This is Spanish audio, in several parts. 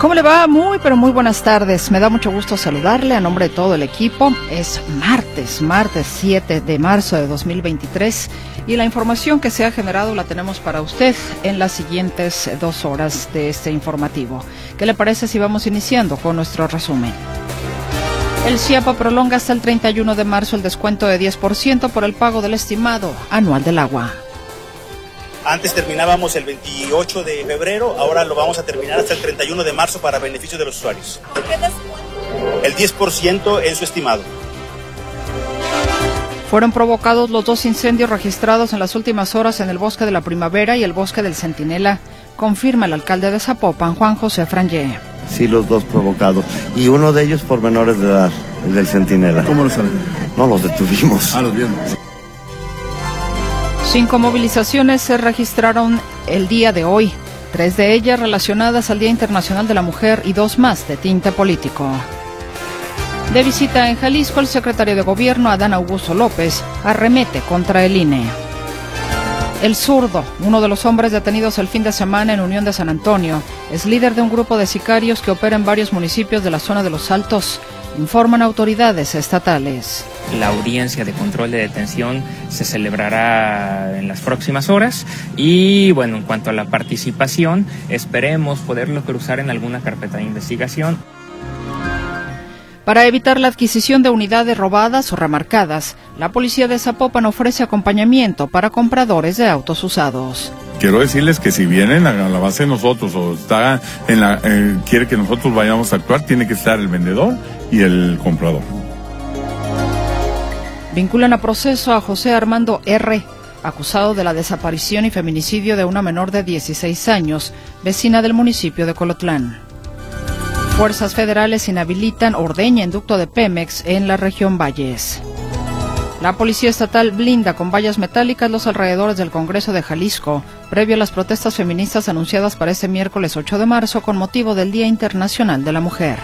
¿Cómo le va? Muy, pero muy buenas tardes. Me da mucho gusto saludarle a nombre de todo el equipo. Es martes, martes 7 de marzo de 2023 y la información que se ha generado la tenemos para usted en las siguientes dos horas de este informativo. ¿Qué le parece si vamos iniciando con nuestro resumen? El CIAPA prolonga hasta el 31 de marzo el descuento de 10% por el pago del estimado anual del agua. Antes terminábamos el 28 de febrero, ahora lo vamos a terminar hasta el 31 de marzo para beneficio de los usuarios. El 10% en su estimado. Fueron provocados los dos incendios registrados en las últimas horas en el Bosque de la Primavera y el Bosque del Centinela, confirma el alcalde de Zapopan, Juan José Frangé. Sí, los dos provocados. Y uno de ellos por menores de edad, el del Centinela. ¿Cómo lo saben? No los detuvimos. Ah, los vieron. Cinco movilizaciones se registraron el día de hoy, tres de ellas relacionadas al Día Internacional de la Mujer y dos más de tinte político. De visita en Jalisco, el secretario de Gobierno, Adán Augusto López, arremete contra el INE. El zurdo, uno de los hombres detenidos el fin de semana en Unión de San Antonio, es líder de un grupo de sicarios que opera en varios municipios de la zona de los Altos, informan autoridades estatales. La audiencia de control de detención se celebrará en las próximas horas y bueno, en cuanto a la participación, esperemos poderlo cruzar en alguna carpeta de investigación. Para evitar la adquisición de unidades robadas o remarcadas, la policía de Zapopan ofrece acompañamiento para compradores de autos usados. Quiero decirles que si vienen a la base de nosotros o está en la, eh, quiere que nosotros vayamos a actuar, tiene que estar el vendedor y el comprador. Vinculan a proceso a José Armando R., acusado de la desaparición y feminicidio de una menor de 16 años, vecina del municipio de Colotlán. Fuerzas federales inhabilitan ordeña en ducto de Pemex en la región Valles. La Policía Estatal blinda con vallas metálicas los alrededores del Congreso de Jalisco, previo a las protestas feministas anunciadas para este miércoles 8 de marzo con motivo del Día Internacional de la Mujer.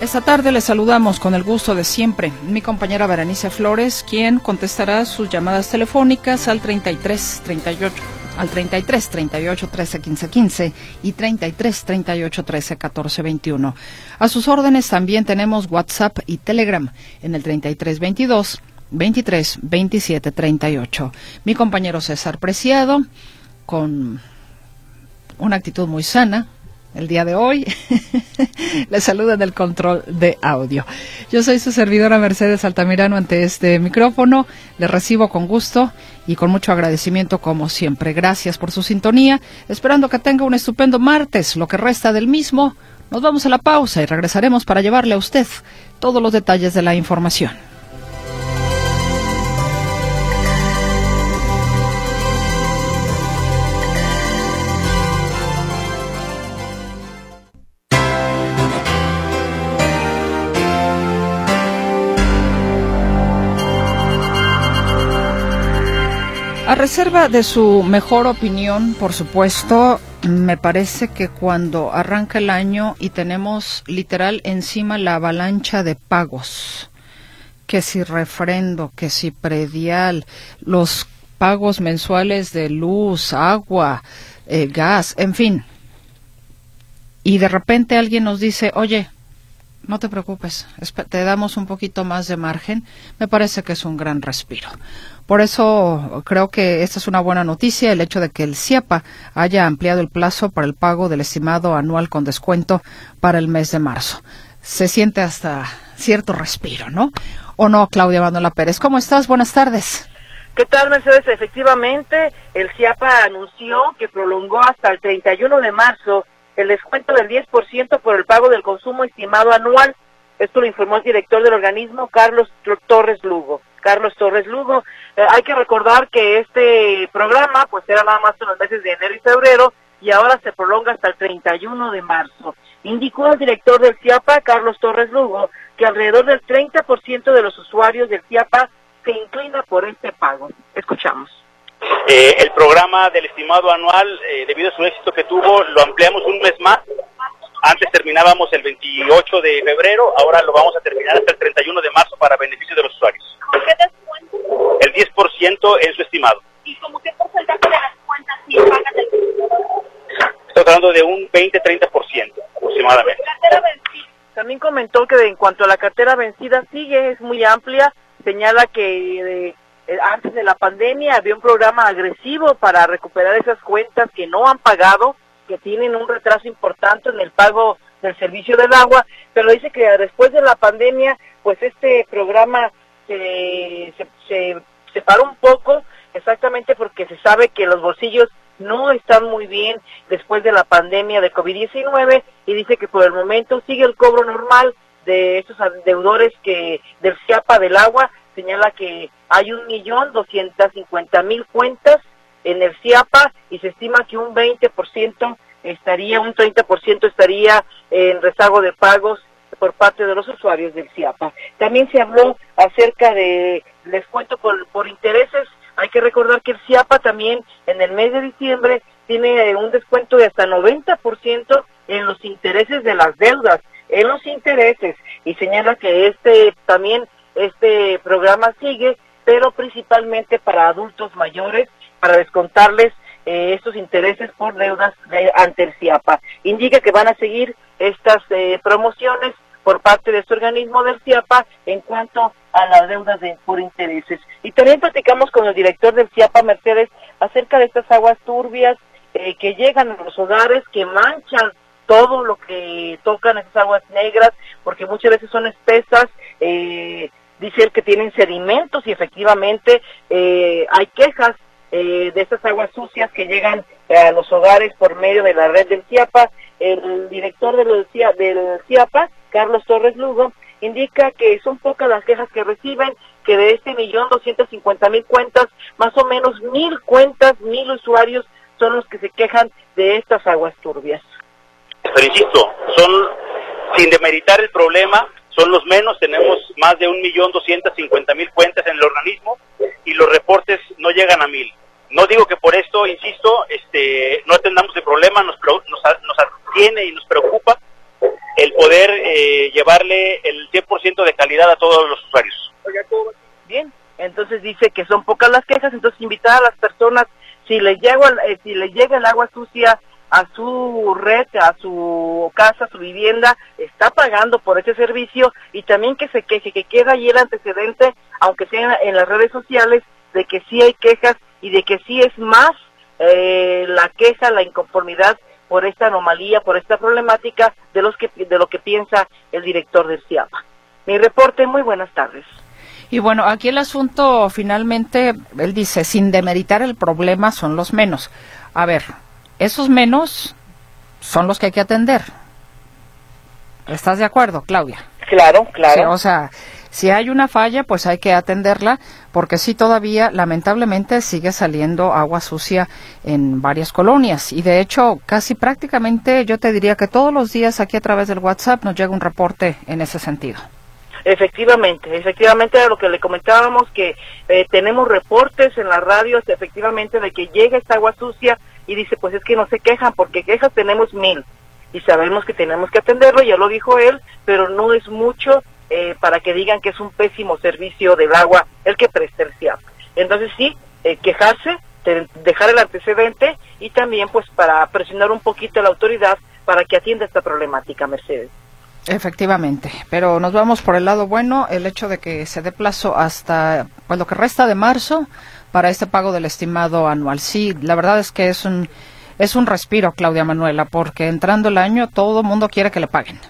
Esta tarde les saludamos con el gusto de siempre. Mi compañera Berenice Flores, quien contestará sus llamadas telefónicas al 33 38 al 33 38 13 15 15 y 33 38 13 14 21. A sus órdenes también tenemos WhatsApp y Telegram en el 33 22 23 27 38. Mi compañero César Preciado, con una actitud muy sana, el día de hoy. Les saluda del control de audio. Yo soy su servidora Mercedes Altamirano ante este micrófono. Le recibo con gusto y con mucho agradecimiento como siempre. Gracias por su sintonía. Esperando que tenga un estupendo martes, lo que resta del mismo. Nos vamos a la pausa y regresaremos para llevarle a usted todos los detalles de la información. Reserva de su mejor opinión, por supuesto, me parece que cuando arranca el año y tenemos literal encima la avalancha de pagos, que si refrendo, que si predial, los pagos mensuales de luz, agua, eh, gas, en fin. Y de repente alguien nos dice, oye, no te preocupes, te damos un poquito más de margen, me parece que es un gran respiro. Por eso creo que esta es una buena noticia, el hecho de que el CIAPA haya ampliado el plazo para el pago del estimado anual con descuento para el mes de marzo. Se siente hasta cierto respiro, ¿no? ¿O no, Claudia Manuela Pérez? ¿Cómo estás? Buenas tardes. ¿Qué tal, Mercedes? Efectivamente, el CIAPA anunció que prolongó hasta el 31 de marzo el descuento del 10% por el pago del consumo estimado anual. Esto lo informó el director del organismo, Carlos Torres Lugo. Carlos Torres Lugo. Eh, hay que recordar que este programa pues era nada más en los meses de enero y febrero y ahora se prolonga hasta el 31 de marzo. Indicó el director del CIAPA, Carlos Torres Lugo, que alrededor del 30% de los usuarios del CIAPA se inclina por este pago. Programa del estimado anual, eh, debido a su éxito que tuvo, lo ampliamos un mes más. Antes terminábamos el 28 de febrero, ahora lo vamos a terminar hasta el 31 de marzo para beneficio de los usuarios. ¿Por qué descuento? El 10% en su estimado. ¿Y como qué porcentaje de las cuentas sí pagan el Estoy hablando de un 20-30% aproximadamente. cartera vencida? También comentó que en cuanto a la cartera vencida sigue, es muy amplia, señala que eh, eh, antes de la pandemia había un programa agresivo para recuperar esas cuentas que no han pagado, que tienen un retraso importante en el pago del servicio del agua, pero dice que después de la pandemia, pues este programa se, se, se separó un poco, exactamente porque se sabe que los bolsillos no están muy bien después de la pandemia de COVID-19 y dice que por el momento sigue el cobro normal de estos deudores que del CIAPA del agua señala que hay un millón doscientas cincuenta mil cuentas en el CIAPA y se estima que un 20% estaría, un 30% estaría en rezago de pagos por parte de los usuarios del CIAPA. También se habló acerca de descuento por, por intereses. Hay que recordar que el CIAPA también en el mes de diciembre tiene un descuento de hasta 90% en los intereses de las deudas, en los intereses, y señala que este también este programa sigue, pero principalmente para adultos mayores, para descontarles eh, estos intereses por deudas de, ante el CIAPA. Indica que van a seguir estas eh, promociones por parte de este organismo del CIAPA en cuanto a las deudas de, por intereses. Y también platicamos con el director del CIAPA, Mercedes, acerca de estas aguas turbias eh, que llegan a los hogares, que manchan todo lo que tocan esas aguas negras, porque muchas veces son espesas, eh, dice él que tienen sedimentos y efectivamente eh, hay quejas eh, de estas aguas sucias que llegan eh, a los hogares por medio de la red del CIAPA. El director del, CIA, del CIAPA, Carlos Torres Lugo, indica que son pocas las quejas que reciben, que de este millón doscientos cincuenta mil cuentas, más o menos mil cuentas, mil usuarios son los que se quejan de estas aguas turbias. Pero insisto, son, sin demeritar el problema, son los menos, tenemos más de un millón doscientos cincuenta mil cuentas en el organismo y los reportes no llegan a mil. No digo que por esto, insisto, este, no atendamos el problema, nos, nos, nos atiene y nos preocupa el poder eh, llevarle el 100% de calidad a todos los usuarios. Bien, entonces dice que son pocas las quejas, entonces invitar a las personas, si les llega, eh, si les llega el agua sucia a su red, a su casa, a su vivienda, está pagando por ese servicio y también que se queje, que queda ahí el antecedente, aunque sea en las redes sociales, de que sí hay quejas y de que sí es más eh, la queja, la inconformidad por esta anomalía, por esta problemática de los que de lo que piensa el director del CIAPA. Mi reporte, muy buenas tardes. Y bueno, aquí el asunto finalmente, él dice, sin demeritar el problema, son los menos. A ver, esos menos son los que hay que atender. ¿Estás de acuerdo, Claudia? Claro, claro. Sí, o sea, si hay una falla, pues hay que atenderla, porque sí todavía, lamentablemente, sigue saliendo agua sucia en varias colonias. Y de hecho, casi prácticamente yo te diría que todos los días aquí a través del WhatsApp nos llega un reporte en ese sentido. Efectivamente, efectivamente era lo que le comentábamos, que eh, tenemos reportes en las radios, efectivamente, de que llega esta agua sucia y dice, pues es que no se quejan, porque quejas tenemos mil y sabemos que tenemos que atenderlo, ya lo dijo él, pero no es mucho eh, para que digan que es un pésimo servicio del agua el que presta el CIAP. Entonces sí, eh, quejarse, dejar el antecedente y también pues para presionar un poquito a la autoridad para que atienda esta problemática, Mercedes. Efectivamente, pero nos vamos por el lado bueno, el hecho de que se dé plazo hasta pues, lo que resta de marzo para este pago del estimado anual. Sí, la verdad es que es un es un respiro, Claudia Manuela, porque entrando el año todo el mundo quiere que le paguen.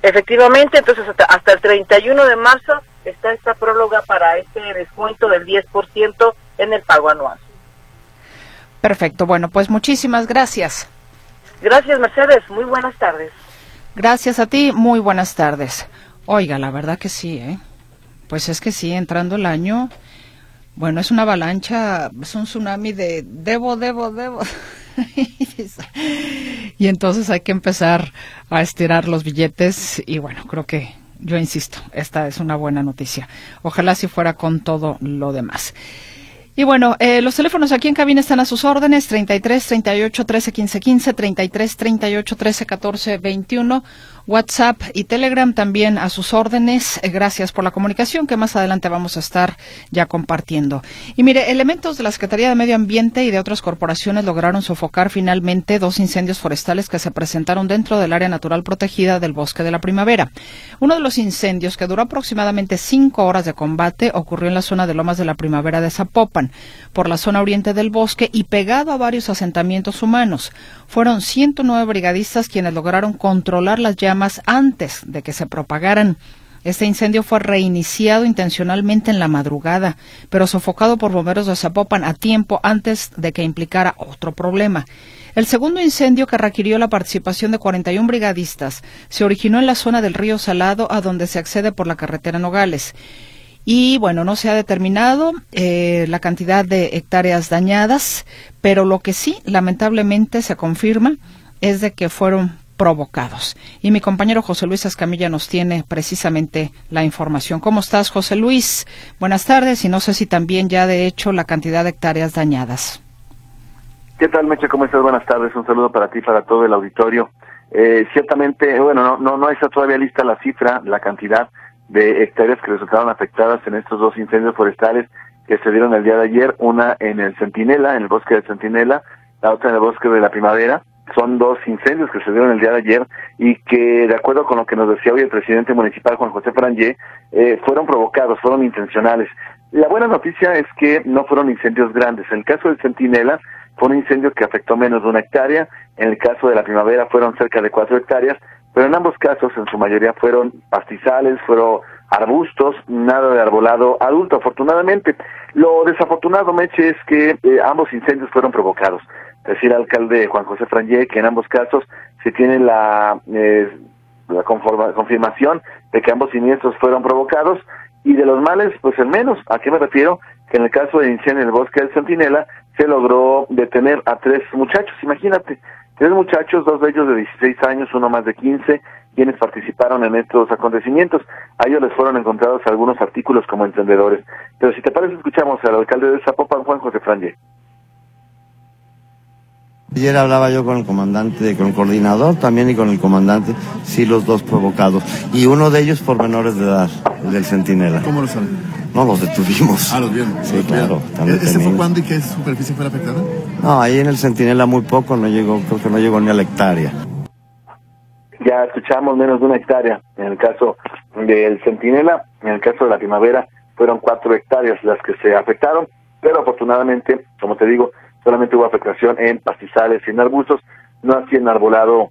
Efectivamente, entonces hasta, hasta el 31 de marzo está esta próloga para este descuento del 10% en el pago anual. Perfecto, bueno, pues muchísimas gracias. Gracias, Mercedes. Muy buenas tardes. Gracias a ti, muy buenas tardes. Oiga, la verdad que sí, ¿eh? Pues es que sí, entrando el año, bueno, es una avalancha, es un tsunami de debo, debo, debo. y entonces hay que empezar a estirar los billetes y bueno, creo que yo insisto, esta es una buena noticia. Ojalá si fuera con todo lo demás. Y bueno, eh, los teléfonos aquí en cabina están a sus órdenes, 33 38 13 15 15, 33 38 13 14 21, WhatsApp y Telegram también a sus órdenes. Eh, gracias por la comunicación que más adelante vamos a estar ya compartiendo. Y mire, elementos de la Secretaría de Medio Ambiente y de otras corporaciones lograron sofocar finalmente dos incendios forestales que se presentaron dentro del área natural protegida del Bosque de la Primavera. Uno de los incendios, que duró aproximadamente cinco horas de combate, ocurrió en la zona de Lomas de la Primavera de Zapopan por la zona oriente del bosque y pegado a varios asentamientos humanos. Fueron 109 brigadistas quienes lograron controlar las llamas antes de que se propagaran. Este incendio fue reiniciado intencionalmente en la madrugada, pero sofocado por bomberos de Zapopan a tiempo antes de que implicara otro problema. El segundo incendio, que requirió la participación de 41 brigadistas, se originó en la zona del río Salado, a donde se accede por la carretera Nogales. Y bueno, no se ha determinado eh, la cantidad de hectáreas dañadas, pero lo que sí, lamentablemente, se confirma es de que fueron provocados. Y mi compañero José Luis Escamilla nos tiene precisamente la información. ¿Cómo estás, José Luis? Buenas tardes y no sé si también ya de hecho la cantidad de hectáreas dañadas. ¿Qué tal, Meche? ¿Cómo estás? Buenas tardes. Un saludo para ti para todo el auditorio. Eh, ciertamente, bueno, no, no, no está todavía lista la cifra, la cantidad de hectáreas que resultaron afectadas en estos dos incendios forestales que se dieron el día de ayer, una en el Centinela, en el bosque del Centinela, la otra en el bosque de la Primavera. Son dos incendios que se dieron el día de ayer y que, de acuerdo con lo que nos decía hoy el presidente municipal Juan José Frangé, eh, fueron provocados, fueron intencionales. La buena noticia es que no fueron incendios grandes. En el caso del Centinela, fue un incendio que afectó menos de una hectárea. En el caso de la primavera fueron cerca de cuatro hectáreas, pero en ambos casos, en su mayoría, fueron pastizales, fueron arbustos, nada de arbolado adulto, afortunadamente. Lo desafortunado, Meche, es que eh, ambos incendios fueron provocados. Decía el alcalde Juan José Frangé que en ambos casos se tiene la, eh, la confirmación de que ambos siniestros fueron provocados y de los males, pues el menos. ¿A qué me refiero? Que en el caso de incendio en el bosque del Centinela se logró detener a tres muchachos, imagínate, Tres muchachos, dos de ellos de 16 años, uno más de 15, quienes participaron en estos acontecimientos. A ellos les fueron encontrados algunos artículos como encendedores. Pero si te parece, escuchamos al alcalde de Zapopan, Juan José Franje. Ayer hablaba yo con el comandante, con el coordinador también y con el comandante, sí los dos provocados. Y uno de ellos por menores de edad, el del centinela. ¿Cómo lo saben? No, los detuvimos. Ah, los vieron. Sí, claro. ¿Ese fue cuándo y qué superficie fue afectada? No, ahí en el centinela muy poco, no llegó, creo que no llegó ni a la hectárea. Ya escuchamos menos de una hectárea. En el caso del centinela, en el caso de la primavera, fueron cuatro hectáreas las que se afectaron, pero afortunadamente, como te digo, solamente hubo afectación en pastizales y en arbustos, no así en arbolado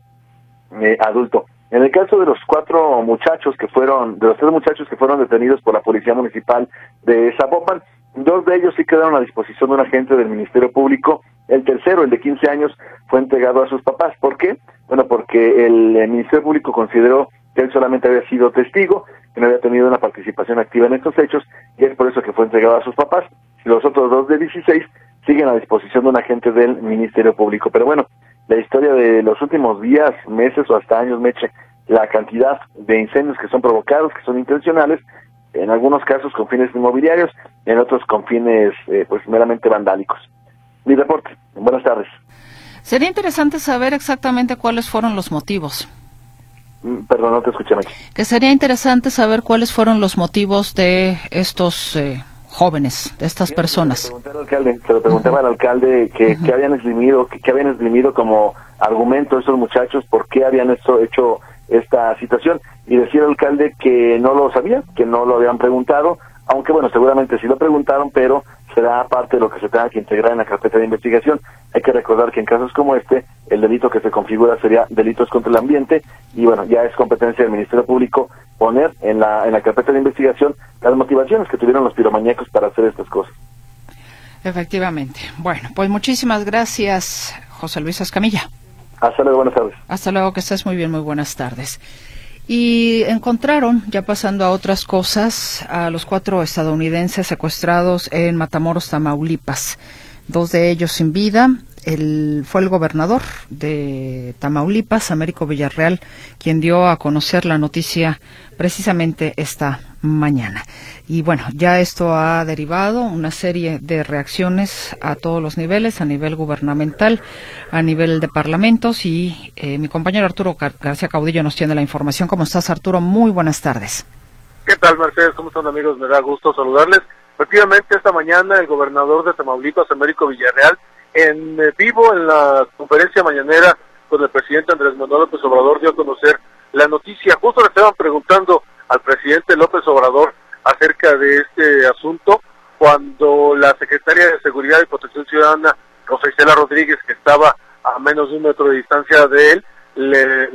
eh, adulto. En el caso de los cuatro muchachos que fueron, de los tres muchachos que fueron detenidos por la Policía Municipal de Zapopan, dos de ellos sí quedaron a disposición de un agente del Ministerio Público. El tercero, el de 15 años, fue entregado a sus papás. ¿Por qué? Bueno, porque el, el Ministerio Público consideró que él solamente había sido testigo, que no había tenido una participación activa en estos hechos, y es por eso que fue entregado a sus papás. Los otros dos de 16 siguen a disposición de un agente del Ministerio Público. Pero bueno, la historia de los últimos días, meses o hasta años, Meche, la cantidad de incendios que son provocados, que son intencionales, en algunos casos con fines inmobiliarios, en otros con fines eh, pues meramente vandálicos. Mi reporte. Buenas tardes. Sería interesante saber exactamente cuáles fueron los motivos. Mm, perdón, no te escuché, Meche. Que sería interesante saber cuáles fueron los motivos de estos eh, jóvenes, de estas personas. Se lo, preguntaba al alcalde que, habían esgrimido, que, habían esgrimido como argumento esos muchachos, por qué habían hecho, hecho esta situación. Y decía el alcalde que no lo sabía, que no lo habían preguntado, aunque bueno, seguramente sí lo preguntaron, pero será parte de lo que se tenga que integrar en la carpeta de investigación. Hay que recordar que en casos como este, el delito que se configura sería delitos contra el ambiente y bueno, ya es competencia del Ministerio Público poner en la, en la carpeta de investigación las motivaciones que tuvieron los piromaníacos para hacer estas cosas. Efectivamente. Bueno, pues muchísimas gracias, José Luis Escamilla. Hasta luego, buenas tardes. Hasta luego, que estés muy bien, muy buenas tardes. Y encontraron, ya pasando a otras cosas, a los cuatro estadounidenses secuestrados en Matamoros, Tamaulipas. Dos de ellos sin vida. El, fue el gobernador de Tamaulipas, Américo Villarreal, quien dio a conocer la noticia precisamente esta mañana. Y bueno, ya esto ha derivado una serie de reacciones a todos los niveles, a nivel gubernamental, a nivel de parlamentos y eh, mi compañero Arturo García Caudillo nos tiene la información. ¿Cómo estás, Arturo? Muy buenas tardes. ¿Qué tal, Mercedes? ¿Cómo están, amigos? Me da gusto saludarles. Efectivamente, esta mañana el gobernador de Tamaulipas, Américo Villarreal, en eh, vivo en la conferencia mañanera con el presidente Andrés Manuel López Obrador, dio a conocer la noticia. Justo le estaban preguntando al presidente López Obrador acerca de este asunto cuando la secretaria de Seguridad y Protección Ciudadana, Rosa Isela Rodríguez, que estaba a menos de un metro de distancia de él, le,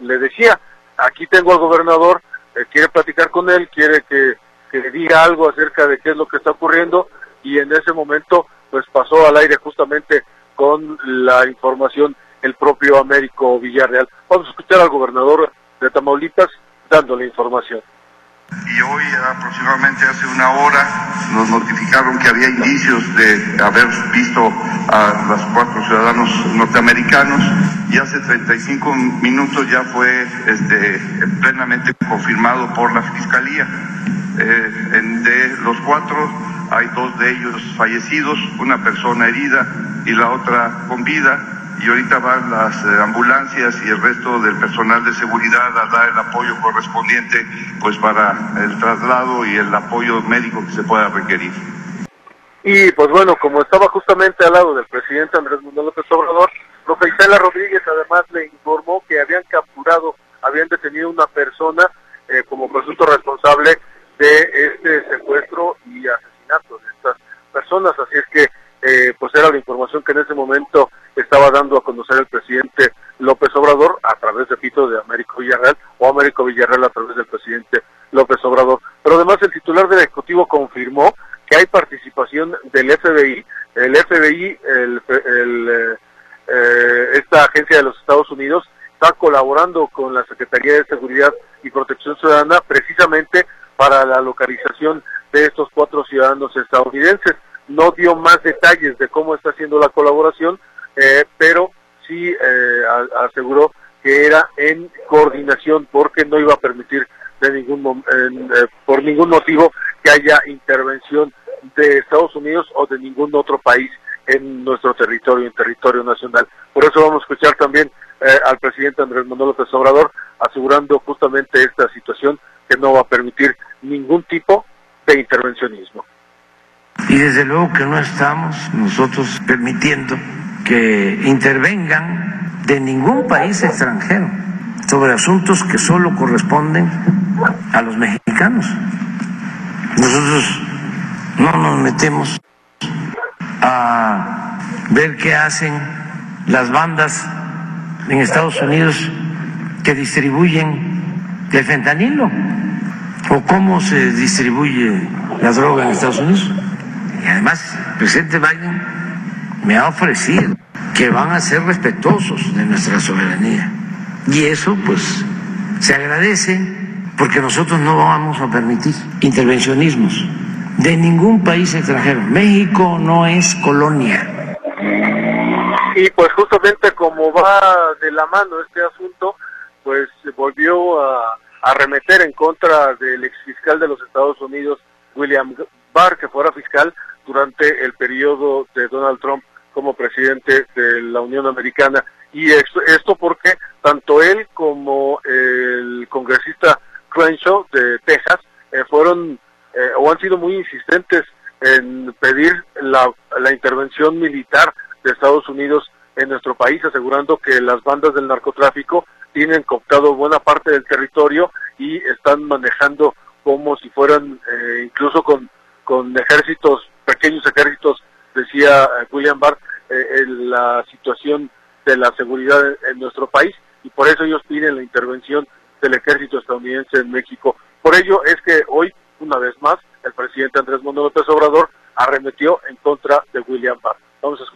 le, decía, aquí tengo al gobernador, eh, quiere platicar con él, quiere que, que diga algo acerca de qué es lo que está ocurriendo y en ese momento pues pasó al aire justamente con la información el propio Américo Villarreal. Vamos a escuchar al gobernador de Tamaulipas dando la información y hoy aproximadamente hace una hora nos notificaron que había indicios de haber visto a los cuatro ciudadanos norteamericanos y hace 35 minutos ya fue este, plenamente confirmado por la Fiscalía. Eh, de los cuatro hay dos de ellos fallecidos, una persona herida y la otra con vida y ahorita van las eh, ambulancias y el resto del personal de seguridad a dar el apoyo correspondiente pues para el traslado y el apoyo médico que se pueda requerir. Y pues bueno, como estaba justamente al lado del presidente Andrés Manuel López Obrador, Rosa Isela Rodríguez además le informó que habían capturado, habían detenido una persona eh, como presunto responsable de este secuestro y asesinato de estas personas, así es que eh, pues era la información que en ese momento estaba dando a conocer el presidente López Obrador a través, de Pito de Américo Villarreal o Américo Villarreal a través del presidente López Obrador. Pero además el titular del Ejecutivo confirmó que hay participación del FBI, el FBI, el, eh, eh, esta agencia de los Estados Unidos, está colaborando con la Secretaría de Seguridad y Protección Ciudadana precisamente para la localización de estos cuatro ciudadanos estadounidenses. No dio más detalles de cómo está haciendo la colaboración, eh, pero sí eh, aseguró que era en coordinación porque no iba a permitir de ningún eh, por ningún motivo que haya intervención de Estados Unidos o de ningún otro país en nuestro territorio, en territorio nacional. Por eso vamos a escuchar también al presidente Andrés Manuel López Obrador asegurando justamente esta situación que no va a permitir ningún tipo de intervencionismo. Y desde luego que no estamos nosotros permitiendo que intervengan de ningún país extranjero sobre asuntos que solo corresponden a los mexicanos. Nosotros no nos metemos a ver qué hacen las bandas en Estados Unidos que distribuyen el fentanilo o cómo se distribuye la droga en Estados Unidos. Y además, el presidente Biden me ha ofrecido que van a ser respetuosos de nuestra soberanía. Y eso, pues, se agradece porque nosotros no vamos a permitir intervencionismos de ningún país extranjero. México no es colonia. Y pues justamente como va de la mano este asunto, pues volvió a arremeter en contra del exfiscal de los Estados Unidos, William Barr, que fuera fiscal, durante el periodo de Donald Trump como presidente de la Unión Americana. Y esto, porque tanto él como el congresista Crenshaw de Texas eh, fueron eh, o han sido muy insistentes en pedir la, intervención militar de Estados Unidos en nuestro país, asegurando que las bandas del narcotráfico tienen cooptado buena parte del territorio y están manejando como si fueran eh, incluso con, con ejércitos pequeños ejércitos, decía eh, William Barr, eh, la situación de la seguridad en, nuestro país y por eso ellos piden la intervención del ejército estadounidense en México. Por ello es que hoy, una vez más, el presidente Andrés Manuel López Obrador arremetió en contra de William Barr. Vamos a escucharlo.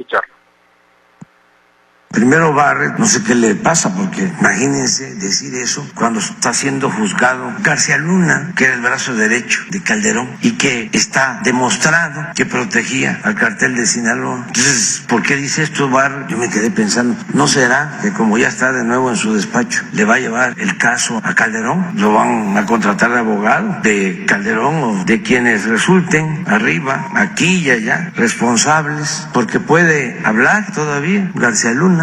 Primero Barrett, no sé qué le pasa, porque imagínense decir eso cuando está siendo juzgado García Luna, que era el brazo derecho de Calderón y que está demostrado que protegía al cartel de Sinaloa. Entonces, ¿por qué dice esto Barrett? Yo me quedé pensando, ¿no será que como ya está de nuevo en su despacho, le va a llevar el caso a Calderón? ¿Lo van a contratar de abogado de Calderón o de quienes resulten arriba, aquí y allá, responsables? Porque puede hablar todavía García Luna.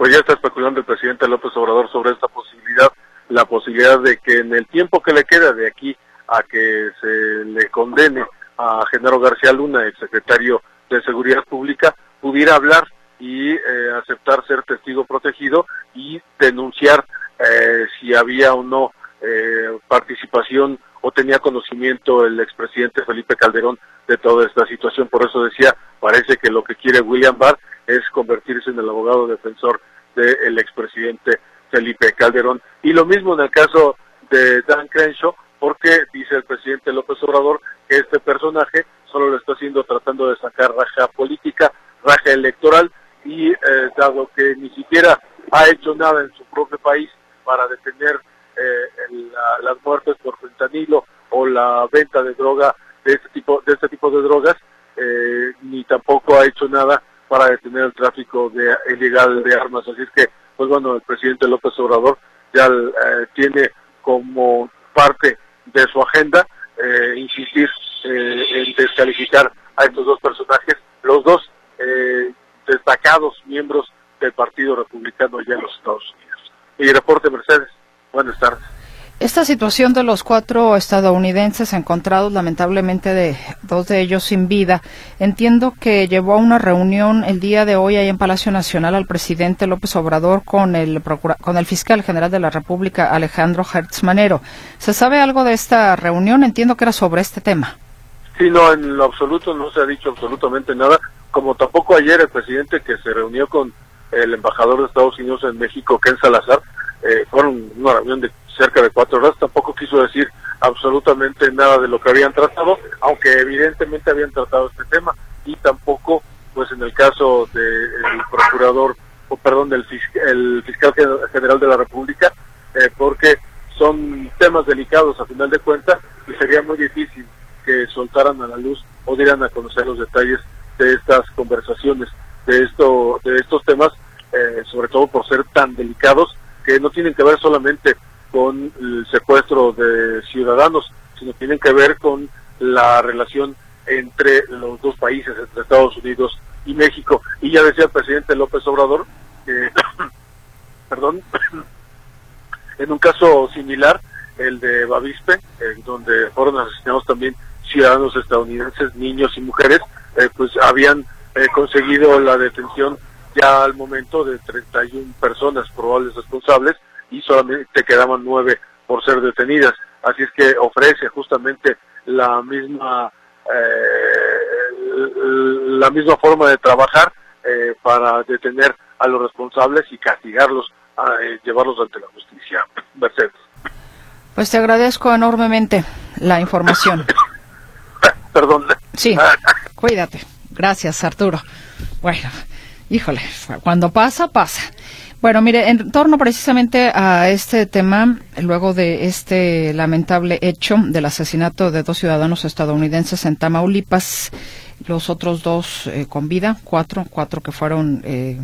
Pues ya está especulando el presidente López Obrador sobre esta posibilidad, la posibilidad de que en el tiempo que le queda de aquí a que se le condene a Genaro García Luna, el secretario de Seguridad Pública, pudiera hablar y eh, aceptar ser testigo protegido y denunciar eh, si había o no eh, participación o tenía conocimiento el expresidente Felipe Calderón de toda esta situación. Por eso decía, parece que lo que quiere William Barr es convertirse en el abogado defensor del expresidente Felipe Calderón. Y lo mismo en el caso de Dan Crenshaw, porque dice el presidente López Obrador que este personaje solo lo está haciendo tratando de sacar raja política, raja electoral, y eh, dado que ni siquiera ha hecho nada en su propio país para detener eh, las muertes por fentanilo o la venta de droga de este tipo de este tipo de drogas eh, ni tampoco ha hecho nada para detener el tráfico de, ilegal de armas así es que pues bueno el presidente López Obrador ya eh, tiene como parte de su agenda insistir en descalificar a estos dos personajes los dos destacados miembros del Partido Republicano allá en los Estados Unidos y reporte Mercedes Buenas tardes. Esta situación de los cuatro estadounidenses encontrados, lamentablemente de dos de ellos sin vida, entiendo que llevó a una reunión el día de hoy ahí en Palacio Nacional al presidente López Obrador con el, con el fiscal general de la República, Alejandro Hertz Manero. ¿Se sabe algo de esta reunión? Entiendo que era sobre este tema. Sí, no, en lo absoluto no se ha dicho absolutamente nada, como tampoco ayer el presidente que se reunió con el embajador de Estados Unidos en México, Ken Salazar, eh, fueron una reunión de cerca de cuatro horas, tampoco quiso decir absolutamente nada de lo que habían tratado, aunque evidentemente habían tratado este tema, y tampoco, pues en el caso del procurador, o perdón, del el fiscal general de la República, eh, porque son temas delicados a final de cuentas y sería muy difícil que soltaran a la luz o dieran a conocer los detalles de estas conversaciones, de esto, de estos temas, eh, sobre todo por ser tan delicados que no tienen que ver solamente con el secuestro de ciudadanos, sino tienen que ver con la relación entre los dos países, entre Estados Unidos y México. Y ya decía el presidente López Obrador que, perdón, en un caso similar, el de Bavispe, en donde fueron asesinados también ciudadanos estadounidenses, niños y mujeres, eh, pues habían eh, conseguido la detención ya al momento de 31 personas probables responsables y solamente quedaban nueve por ser detenidas. Así es que ofrece justamente la misma eh, la misma forma de trabajar eh, para detener a los responsables y castigarlos, a, eh, llevarlos ante la justicia. Mercedes. Pues te agradezco enormemente la información. Perdón. Sí, cuídate. Gracias, Arturo. Bueno, híjole, cuando pasa, pasa. Bueno, mire, en torno precisamente a este tema, luego de este lamentable hecho del asesinato de dos ciudadanos estadounidenses en Tamaulipas, los otros dos eh, con vida, cuatro, cuatro que fueron eh,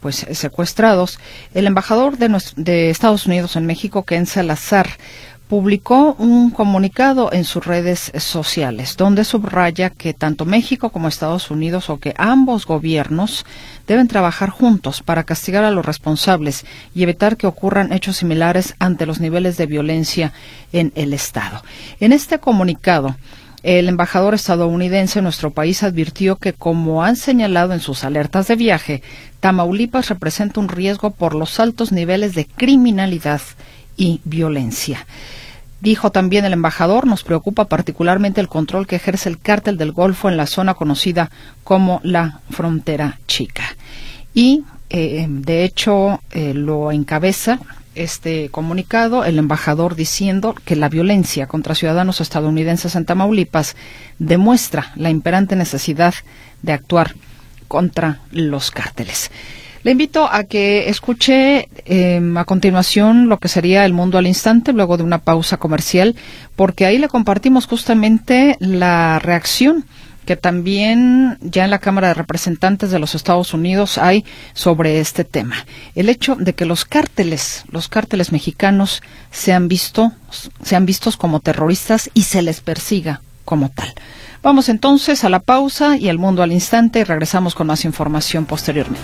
pues secuestrados, el embajador de, de Estados Unidos en México, Ken Salazar, publicó un comunicado en sus redes sociales donde subraya que tanto México como Estados Unidos o que ambos gobiernos deben trabajar juntos para castigar a los responsables y evitar que ocurran hechos similares ante los niveles de violencia en el Estado. En este comunicado, el embajador estadounidense en nuestro país advirtió que, como han señalado en sus alertas de viaje, Tamaulipas representa un riesgo por los altos niveles de criminalidad y violencia. Dijo también el embajador, nos preocupa particularmente el control que ejerce el cártel del Golfo en la zona conocida como la frontera chica. Y, eh, de hecho, eh, lo encabeza este comunicado el embajador diciendo que la violencia contra ciudadanos estadounidenses en Tamaulipas demuestra la imperante necesidad de actuar contra los cárteles. Le invito a que escuche em, a continuación lo que sería El Mundo al Instante, luego de una pausa comercial, porque ahí le compartimos justamente la reacción que también ya en la Cámara de Representantes de los Estados Unidos hay sobre este tema. El hecho de que los cárteles, los cárteles mexicanos sean visto, sean vistos como terroristas y se les persiga como tal. Vamos entonces a la pausa y el mundo al instante y regresamos con más información posteriormente.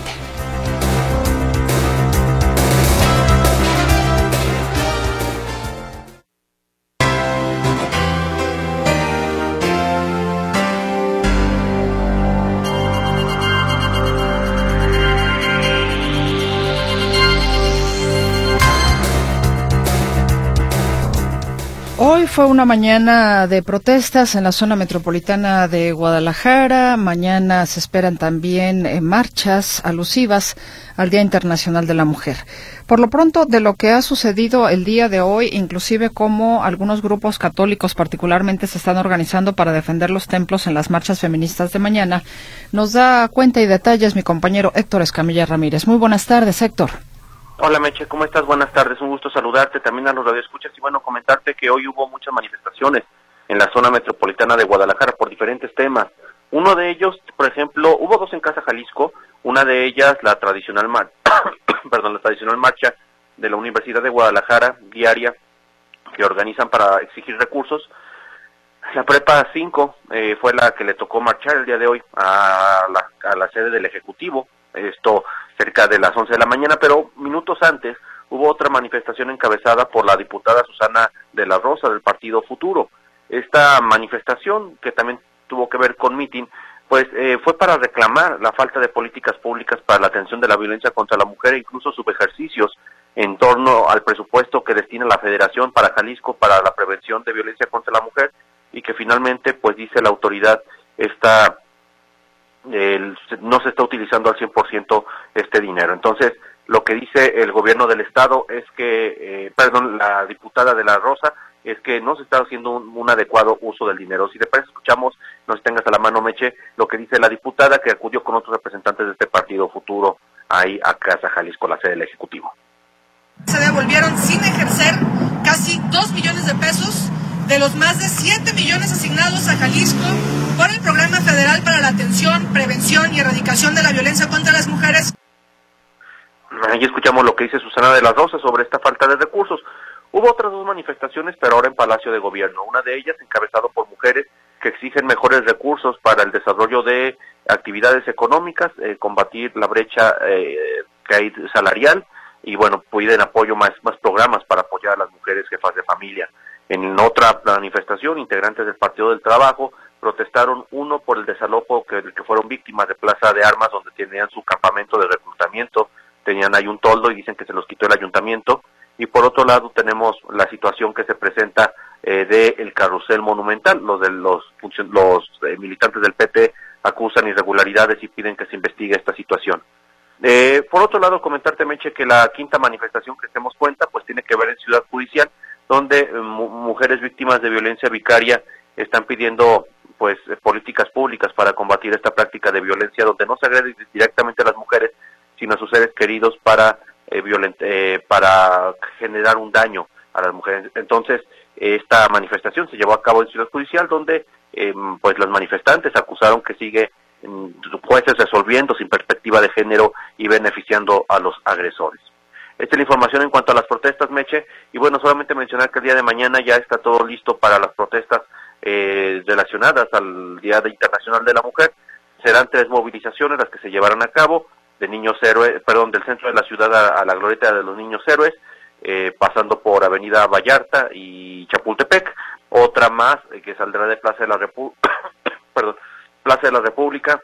Fue una mañana de protestas en la zona metropolitana de Guadalajara. Mañana se esperan también eh, marchas alusivas al Día Internacional de la Mujer. Por lo pronto, de lo que ha sucedido el día de hoy, inclusive cómo algunos grupos católicos particularmente se están organizando para defender los templos en las marchas feministas de mañana, nos da cuenta y detalles mi compañero Héctor Escamilla Ramírez. Muy buenas tardes, Héctor. Hola Meche, ¿cómo estás? Buenas tardes, un gusto saludarte, también a los radioescuchas y bueno, comentarte que hoy hubo muchas manifestaciones en la zona metropolitana de Guadalajara por diferentes temas. Uno de ellos, por ejemplo, hubo dos en Casa Jalisco, una de ellas la tradicional perdón, la tradicional marcha de la Universidad de Guadalajara diaria que organizan para exigir recursos. La Prepa 5 eh, fue la que le tocó marchar el día de hoy a la, a la sede del Ejecutivo. Esto cerca de las 11 de la mañana, pero minutos antes hubo otra manifestación encabezada por la diputada Susana de la Rosa del Partido Futuro. Esta manifestación, que también tuvo que ver con mitin, pues eh, fue para reclamar la falta de políticas públicas para la atención de la violencia contra la mujer e incluso sus ejercicios en torno al presupuesto que destina la Federación para Jalisco para la prevención de violencia contra la mujer y que finalmente, pues dice la autoridad, está no se está utilizando al 100% este dinero. Entonces, lo que dice el gobierno del estado es que, eh, perdón, la diputada de la Rosa, es que no se está haciendo un, adecuado uso del dinero. Si de parece, escuchamos, nos tengas a la mano, Meche, lo que dice la diputada que acudió con otros representantes de este partido futuro ahí a Casa Jalisco, la sede del Ejecutivo. Se devolvieron sin ejercer casi dos millones de pesos de los más de 7 millones asignados a Jalisco por el Programa Federal para la Atención, Prevención y Erradicación de la Violencia contra las Mujeres. Ahí escuchamos lo que dice Susana de las Rosas sobre esta falta de recursos. Hubo otras dos manifestaciones, pero ahora en Palacio de Gobierno. Una de ellas encabezado por mujeres que exigen mejores recursos para el desarrollo de actividades económicas, eh, combatir la brecha eh, que hay salarial y bueno, piden apoyo más, más programas para apoyar a las mujeres jefas de familia. En otra manifestación, integrantes del Partido del Trabajo protestaron uno por el desalojo que, que fueron víctimas de Plaza de Armas, donde tenían su campamento de reclutamiento, tenían ahí un toldo y dicen que se los quitó el ayuntamiento. Y por otro lado tenemos la situación que se presenta eh, del carrusel monumental. Los de los, los eh, militantes del PT acusan irregularidades y piden que se investigue esta situación. Eh, por otro lado, comentarte, Meche, que la quinta manifestación que hacemos cuenta, pues tiene que ver en Ciudad Judicial, donde eh, mujeres víctimas de violencia vicaria están pidiendo pues eh, políticas públicas para combatir esta práctica de violencia donde no se agrede directamente a las mujeres sino a sus seres queridos para eh, para generar un daño a las mujeres. Entonces esta manifestación se llevó a cabo en Ciudad Judicial donde em, pues los manifestantes acusaron que sigue em, jueces resolviendo sin perspectiva de género y beneficiando a los agresores esta es la información en cuanto a las protestas, Meche. Y bueno, solamente mencionar que el día de mañana ya está todo listo para las protestas eh, relacionadas al Día Internacional de la Mujer. Serán tres movilizaciones las que se llevarán a cabo de niños héroes, perdón, del centro de la ciudad a, la glorieta de los niños héroes, eh, pasando por Avenida Vallarta y Chapultepec. Otra más eh, que saldrá de Plaza de la República, perdón, Plaza de la República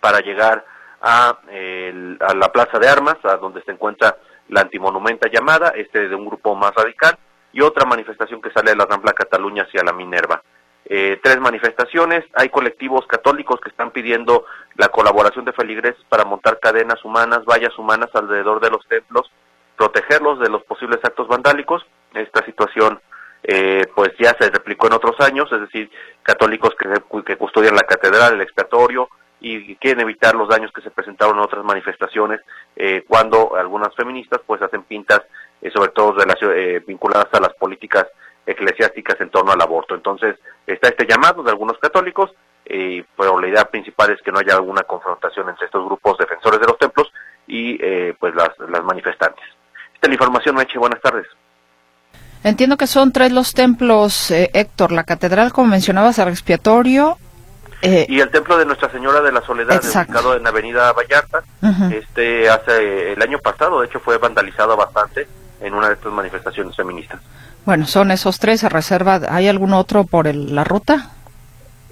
para llegar a, a la Plaza de Armas, a donde se encuentra la antimonumenta llamada, este de un grupo más radical, y otra manifestación que sale de la Rambla Cataluña hacia la Minerva. Eh, tres manifestaciones, hay colectivos católicos que están pidiendo la colaboración de feligreses para montar cadenas humanas, vallas humanas alrededor de los templos, protegerlos de los posibles actos vandálicos. Esta situación eh, pues ya se replicó en otros años, es decir, católicos que, que custodian la catedral, el expiatorio y quieren evitar los daños que se presentaron en otras manifestaciones eh, cuando algunas feministas pues hacen pintas eh, sobre todo eh, vinculadas a las políticas eclesiásticas en torno al aborto. Entonces está este llamado de algunos católicos, pero la idea principal es que no haya alguna confrontación entre estos grupos defensores de los templos y pues las, manifestantes. Esta es la información, Meche, buenas tardes. Entiendo que son tres los templos, Héctor, la catedral, como mencionabas, el expiatorio, eh, y el templo de Nuestra Señora de la Soledad, ubicado en Avenida Vallarta, este hace el año pasado, de hecho, fue vandalizado bastante en una de estas manifestaciones feministas. Bueno, son esos tres, se reserva. ¿Hay algún otro por la ruta?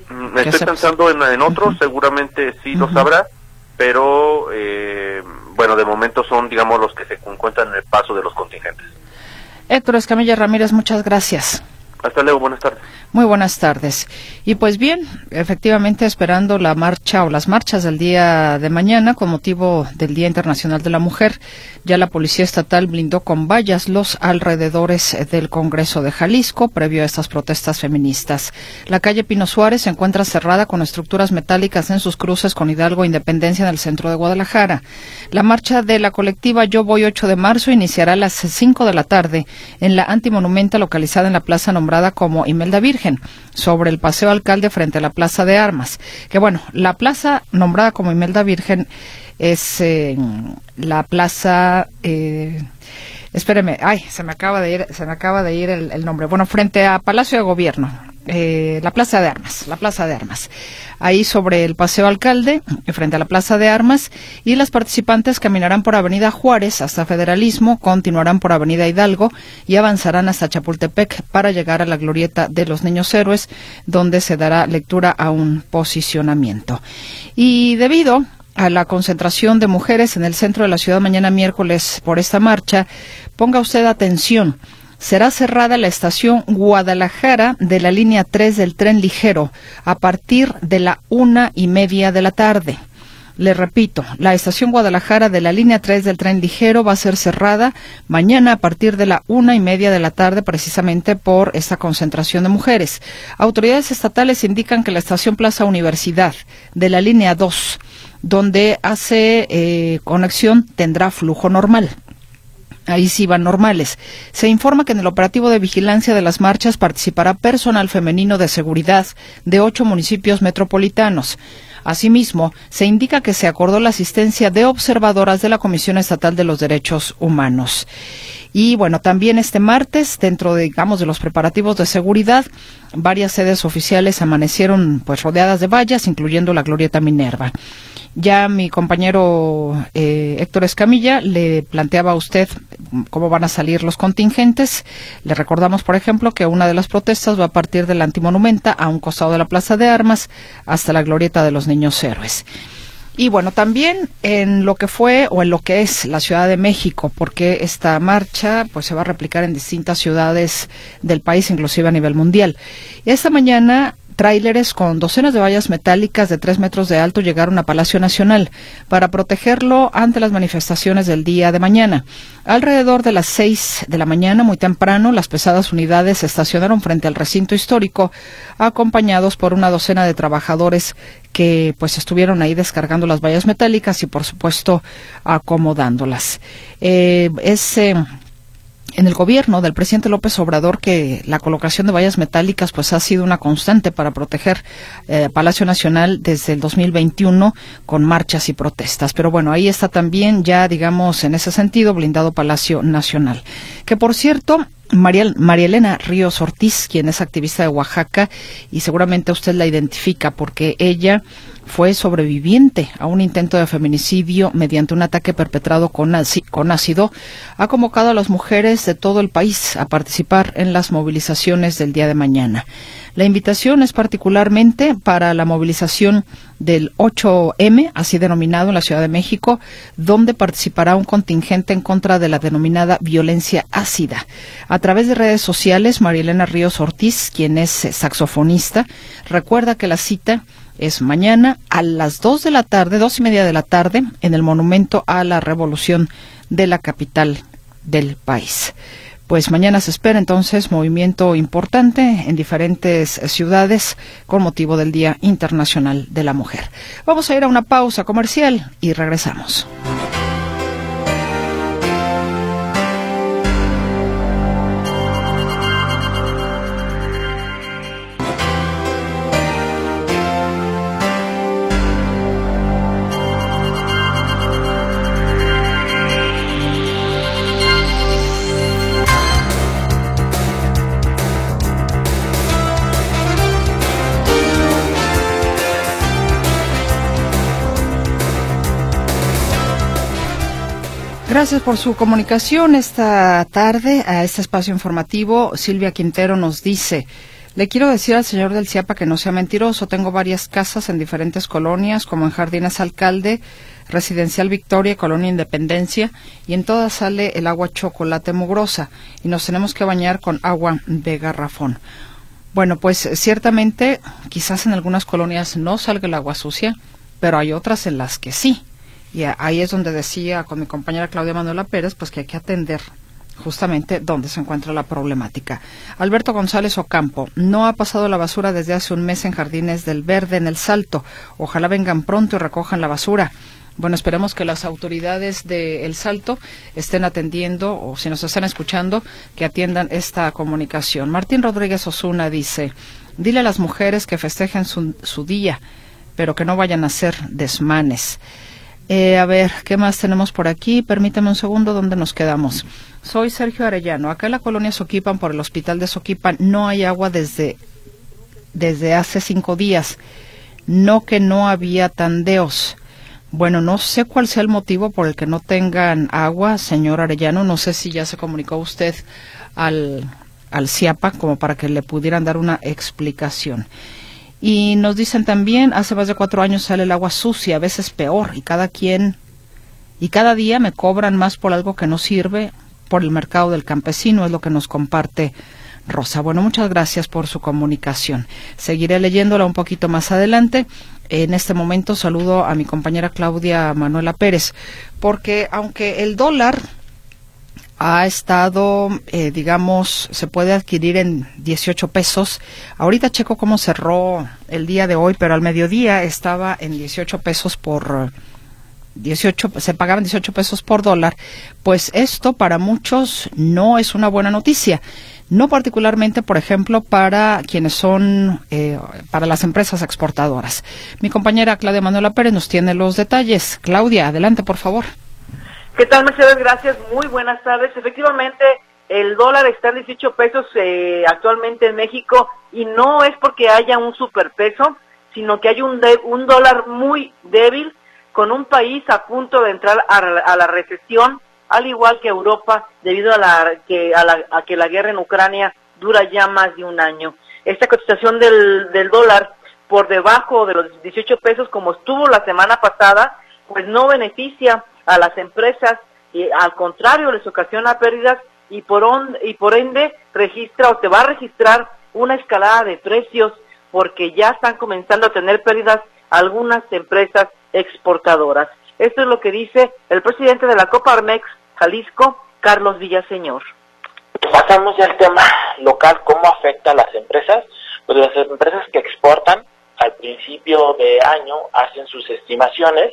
Mm, estoy pensando en, otros, seguramente sí lo sabrá, pero eh, bueno, de momento son, digamos, los que se encuentran en el paso de los contingentes. Héctor Escamilla Ramírez, muchas gracias. Hasta luego, buenas tardes. Muy buenas tardes. Y pues bien, efectivamente esperando la marcha o las marchas del día de mañana con motivo del Día Internacional de la Mujer, ya la Policía Estatal blindó con vallas los alrededores del Congreso de Jalisco previo a estas protestas feministas. La calle Pino Suárez se encuentra cerrada con estructuras metálicas en sus cruces con Hidalgo e Independencia en el centro de Guadalajara. La marcha de la colectiva Yo Voy 8 de marzo iniciará a las 5 de la tarde en la antimonumenta localizada en la plaza nombrada como Imelda Virgen sobre el Paseo Alcalde frente a la Plaza de Armas. Que bueno, la plaza nombrada como Imelda Virgen es eh, la plaza... Eh, espéreme, ay, se me acaba de ir, se me acaba de ir el nombre. Bueno, frente a Palacio de Gobierno, eh, la Plaza de Armas, la Plaza de Armas. Ahí sobre el Paseo Alcalde, frente a la Plaza de Armas, y las participantes caminarán por Avenida Juárez hasta Federalismo, continuarán por Avenida Hidalgo y avanzarán hasta Chapultepec para llegar a la glorieta de los Niños Héroes, donde se dará lectura a un posicionamiento. Y debido a la concentración de mujeres en el centro de la ciudad mañana miércoles por esta marcha, ponga usted atención será cerrada la estación Guadalajara de la línea 3 del tren ligero a partir de la una y media de la tarde. Le repito, la estación Guadalajara de la línea 3 del tren ligero va a ser cerrada mañana a partir de la una y media de la tarde, precisamente por esta concentración de mujeres. Autoridades estatales indican que la estación Plaza Universidad de la línea 2, donde hace eh, conexión, tendrá flujo normal ahí sí van normales. Se informa que en el operativo de vigilancia de las marchas participará personal femenino de seguridad de ocho municipios metropolitanos. Asimismo, se indica que se acordó la asistencia de observadoras de la Comisión Estatal de los Derechos Humanos. Y bueno, también este martes, dentro de, digamos, de los preparativos de seguridad, varias sedes oficiales amanecieron pues rodeadas de vallas, incluyendo la Glorieta Minerva. Ya mi compañero eh, Héctor Escamilla le planteaba a usted cómo van a salir los contingentes. Le recordamos, por ejemplo, que una de las protestas va a partir de la antimonumenta a un costado de la Plaza de Armas hasta la glorieta de los niños héroes. Y bueno, también en lo que fue o en lo que es la Ciudad de México, porque esta marcha pues se va a replicar en distintas ciudades del país, inclusive a nivel mundial. Esta mañana tráileres con docenas de vallas metálicas de tres metros de alto llegaron a Palacio Nacional para protegerlo ante las manifestaciones del día de mañana. Alrededor de las seis de la mañana, muy temprano, las pesadas unidades se estacionaron frente al recinto histórico, acompañados por una docena de trabajadores que pues estuvieron ahí descargando las vallas metálicas y por supuesto acomodándolas. Eh, en el gobierno del presidente López Obrador que la colocación de vallas metálicas pues ha sido una constante para proteger eh, Palacio Nacional desde el 2021 con marchas y protestas. Pero bueno, ahí está también ya digamos en ese sentido blindado Palacio Nacional. Que por cierto, María, María, Elena Ríos Ortiz, quien es activista de Oaxaca, y seguramente usted la identifica porque ella fue sobreviviente a un intento de feminicidio mediante un ataque perpetrado con, ácido, ha convocado a las mujeres de todo el país a participar en las movilizaciones del día de mañana. La invitación es particularmente para la movilización del 8M, así denominado en la Ciudad de México, donde participará un contingente en contra de la denominada violencia ácida. A través de redes sociales, Marielena Ríos Ortiz, quien es saxofonista, recuerda que la cita es mañana a las dos de la tarde, dos y media de la tarde, en el Monumento a la Revolución de la capital del país. pues mañana se espera entonces movimiento importante en diferentes ciudades con motivo del Día Internacional de la Mujer. Vamos a ir a una pausa comercial y regresamos. Gracias por su comunicación esta tarde a este espacio informativo. Silvia Quintero nos dice, le quiero decir al señor del CIAPA que no sea mentiroso. Tengo varias casas en diferentes colonias, como en Jardines Alcalde, Residencial Victoria, Colonia Independencia, y en todas sale el agua chocolate mugrosa y nos tenemos que bañar con agua de garrafón. Bueno, pues ciertamente quizás en algunas colonias no salga el agua sucia, pero hay otras en las que sí. Y ahí es donde decía con mi compañera Claudia Manuela Pérez, pues que hay que atender justamente dónde se encuentra la problemática. Alberto González Ocampo, no ha pasado la basura desde hace un mes en Jardines del Verde, en El Salto. Ojalá vengan pronto y recojan la basura. Bueno, esperemos que las autoridades de El Salto estén atendiendo, o si nos están escuchando, que atiendan esta comunicación. Martín Rodríguez Osuna dice, dile a las mujeres que festejen su, su día, pero que no vayan a hacer desmanes. Eh, a ver, ¿qué más tenemos por aquí? Permítame un segundo, ¿dónde nos quedamos? Soy Sergio Arellano. Acá en la colonia Soquipan, por el hospital de Soquipan, no hay agua desde, desde hace cinco días. No que no había tandeos. Bueno, no sé cuál sea el motivo por el que no tengan agua, señor Arellano. No sé si ya se comunicó usted al, al CIAPA como para que le pudieran dar una explicación. Y nos dicen también, hace más de cuatro años sale el agua sucia, a veces peor, y cada quien, y cada día me cobran más por algo que no sirve por el mercado del campesino, es lo que nos comparte Rosa. Bueno, muchas gracias por su comunicación. Seguiré leyéndola un poquito más adelante. En este momento saludo a mi compañera Claudia Manuela Pérez, porque aunque el dólar ha estado, eh, digamos, se puede adquirir en 18 pesos. Ahorita checo cómo cerró el día de hoy, pero al mediodía estaba en 18 pesos por 18, se pagaban 18 pesos por dólar. Pues esto para muchos no es una buena noticia. No particularmente, por ejemplo, para quienes son, eh, para las empresas exportadoras. Mi compañera Claudia Manuela Pérez nos tiene los detalles. Claudia, adelante, por favor. ¿Qué tal, Mercedes? Gracias. Muy buenas tardes. Efectivamente, el dólar está en 18 pesos eh, actualmente en México y no es porque haya un superpeso, sino que hay un, un dólar muy débil con un país a punto de entrar a, la recesión, al igual que Europa, debido a, la, que, a, la, a que la guerra en Ucrania dura ya más de un año. Esta cotización del, del dólar por debajo de los 18 pesos, como estuvo la semana pasada, pues no beneficia a las empresas y al contrario les ocasiona pérdidas y por, y por ende registra o se va a registrar una escalada de precios porque ya están comenzando a tener pérdidas algunas empresas exportadoras. Esto es lo que dice el presidente de la Coparmex Jalisco, Carlos Villaseñor. Pasamos al tema local, ¿cómo afecta a las empresas? Pues las empresas que exportan al principio de año hacen sus estimaciones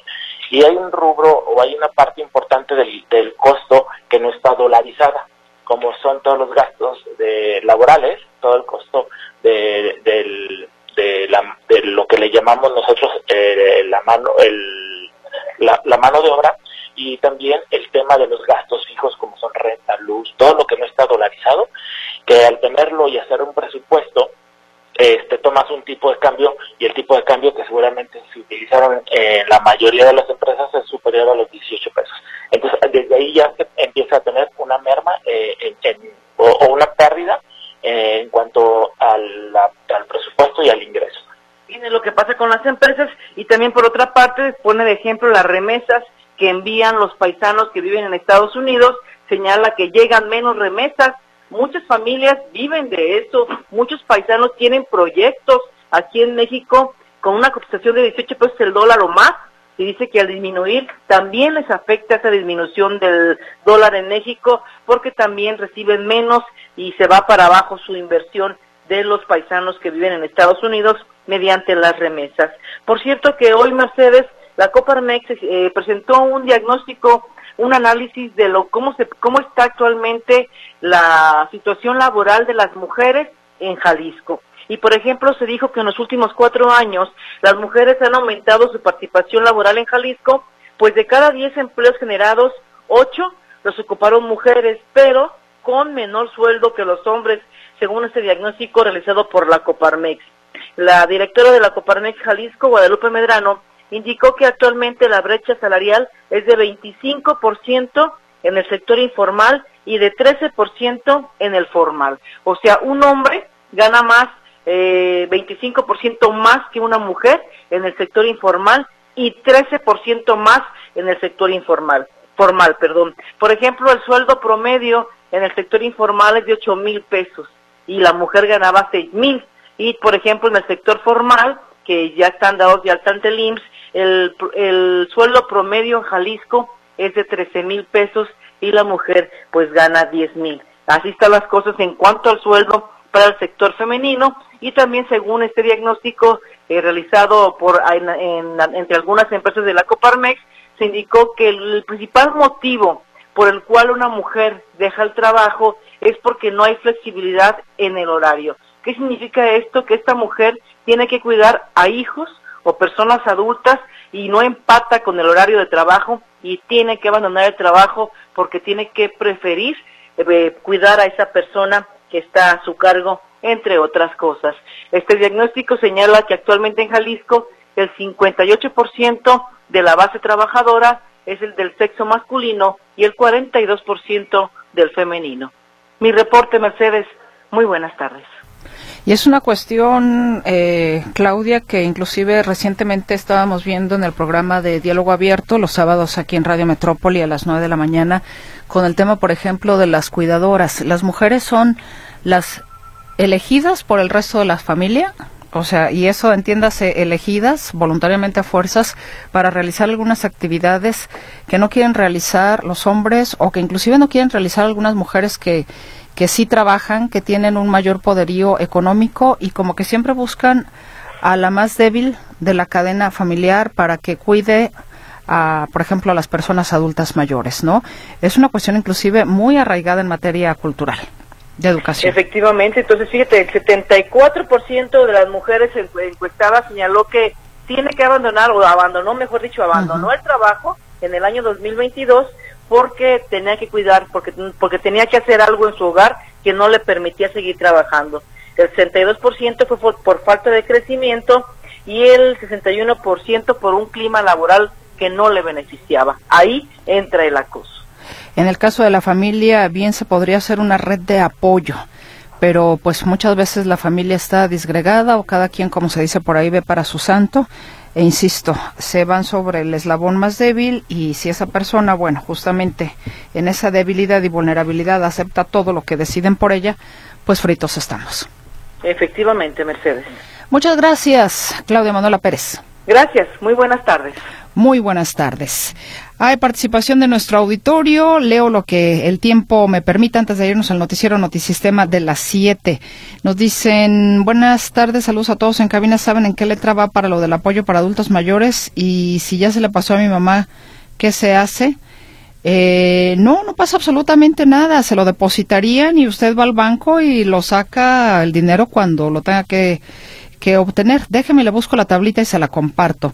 y hay un rubro o hay una parte importante del, del costo que no está dolarizada, como son todos los gastos de laborales, todo el costo de, de, la, de lo que le llamamos nosotros eh, la mano el, la, la mano de obra y también el tema de los gastos fijos como son renta, luz, todo lo que no está dolarizado, que al tenerlo y hacer un presupuesto este, tomas un tipo de cambio y el tipo de cambio que seguramente se utilizaron en la mayoría de las empresas es superior a los 18 pesos. Entonces, desde ahí ya se empieza a tener una merma eh, o, una pérdida eh, en cuanto al, al presupuesto y al ingreso. Tiene lo que pasa con las empresas y también por otra parte pone de ejemplo las remesas que envían los paisanos que viven en Estados Unidos, señala que llegan menos remesas Muchas familias viven de eso, muchos paisanos tienen proyectos aquí en México con una cotización de 18 pesos el dólar o más y dice que al disminuir también les afecta esa disminución del dólar en México porque también reciben menos y se va para abajo su inversión de los paisanos que viven en Estados Unidos mediante las remesas. Por cierto que hoy Mercedes, la Coparmex eh, presentó un diagnóstico, un análisis de lo cómo se cómo está actualmente la situación laboral de las mujeres en Jalisco. Y por ejemplo, se dijo que en los últimos cuatro años las mujeres han aumentado su participación laboral en Jalisco, pues de cada diez empleos generados, ocho los ocuparon mujeres, pero con menor sueldo que los hombres, según este diagnóstico realizado por la Coparmex. La directora de la Coparmex Jalisco, Guadalupe Medrano, indicó que actualmente la brecha salarial es de 25% en el sector informal y de 13% en el formal. O sea, un hombre gana más, eh, 25% más que una mujer en el sector informal y 13% más en el sector informal, formal, perdón. Por ejemplo, el sueldo promedio en el sector informal es de 8 mil pesos y la mujer ganaba 6 mil. Y, por ejemplo, en el sector formal, que ya están dados de alta ante el IMSS, el, el sueldo promedio en Jalisco es de 13 mil pesos y la mujer pues gana 10 mil. Así están las cosas en cuanto al sueldo para el sector femenino y también según este diagnóstico eh, realizado por entre algunas empresas de la Coparmex se indicó que el principal motivo por el cual una mujer deja el trabajo es porque no hay flexibilidad en el horario. ¿Qué significa esto? Que esta mujer tiene que cuidar a hijos o personas adultas y no empata con el horario de trabajo y tiene que abandonar el trabajo porque tiene que preferir eh, cuidar a esa persona que está a su cargo, entre otras cosas. Este diagnóstico señala que actualmente en Jalisco el 58% de la base trabajadora es el del sexo masculino y el 42% del femenino. Mi reporte, Mercedes. Muy buenas tardes. Y es una cuestión, eh, Claudia, que inclusive recientemente estábamos viendo en el programa de Diálogo Abierto, los sábados aquí en Radio Metrópoli a las 9 de la mañana, con el tema, por ejemplo, de las cuidadoras. Las mujeres son las elegidas por el resto de la familia, o sea, y eso entiéndase elegidas voluntariamente a fuerzas para realizar algunas actividades que no quieren realizar los hombres o que inclusive no quieren realizar algunas mujeres que que sí trabajan, que tienen un mayor poderío económico y como que siempre buscan a la más débil de la cadena familiar para que cuide a, por ejemplo, a las personas adultas mayores, ¿no? Es una cuestión inclusive muy arraigada en materia cultural de educación. Efectivamente, entonces fíjate, el 74% de las mujeres encuestadas señaló que tiene que abandonar, o abandonó, mejor dicho, abandonó el trabajo en el año 2022 porque tenía que cuidar, porque, porque tenía que hacer algo en su hogar que no le permitía seguir trabajando. El 62% fue por, por, falta de crecimiento y el 61% por un clima laboral que no le beneficiaba. Ahí entra el acoso. En el caso de la familia, bien se podría hacer una red de apoyo, pero pues muchas veces la familia está disgregada o cada quien, como se dice por ahí, ve para su santo e insisto, se van sobre el eslabón más débil y si esa persona, bueno, justamente en esa debilidad y vulnerabilidad acepta todo lo que deciden por ella, pues fritos estamos. Efectivamente, Mercedes. Muchas gracias, Claudia Manuela Pérez. Gracias, muy buenas tardes. Muy buenas tardes. Hay participación de nuestro auditorio. Leo lo que el tiempo me permita antes de irnos al noticiero Notisistema de las 7. Nos dicen, buenas tardes, saludos a todos en cabina. ¿Saben en qué letra va para lo del apoyo para adultos mayores? Y si ya se le pasó a mi mamá, ¿qué se hace? Eh, no, no pasa absolutamente nada. Se lo depositarían y usted va al banco y lo saca el dinero cuando lo tenga que, que obtener. Déjeme, le busco la tablita y se la comparto.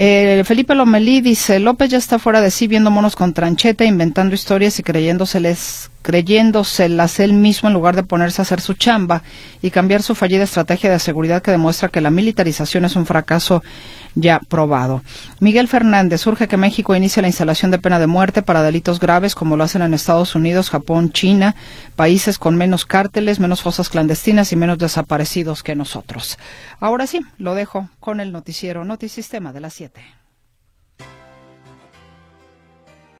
Eh, Felipe Lomelí dice, López ya está fuera de sí viendo monos con trancheta, inventando historias y creyéndoseles, creyéndoselas él mismo en lugar de ponerse a hacer su chamba y cambiar su fallida estrategia de seguridad que demuestra que la militarización es un fracaso ya probado. Miguel Fernández, surge que México inicie la instalación de pena de muerte para delitos graves como lo hacen en Estados Unidos, Japón, China, países con menos cárteles, menos fosas clandestinas y menos desaparecidos que nosotros. Ahora sí, lo dejo con el noticiero Notisistema de las 7.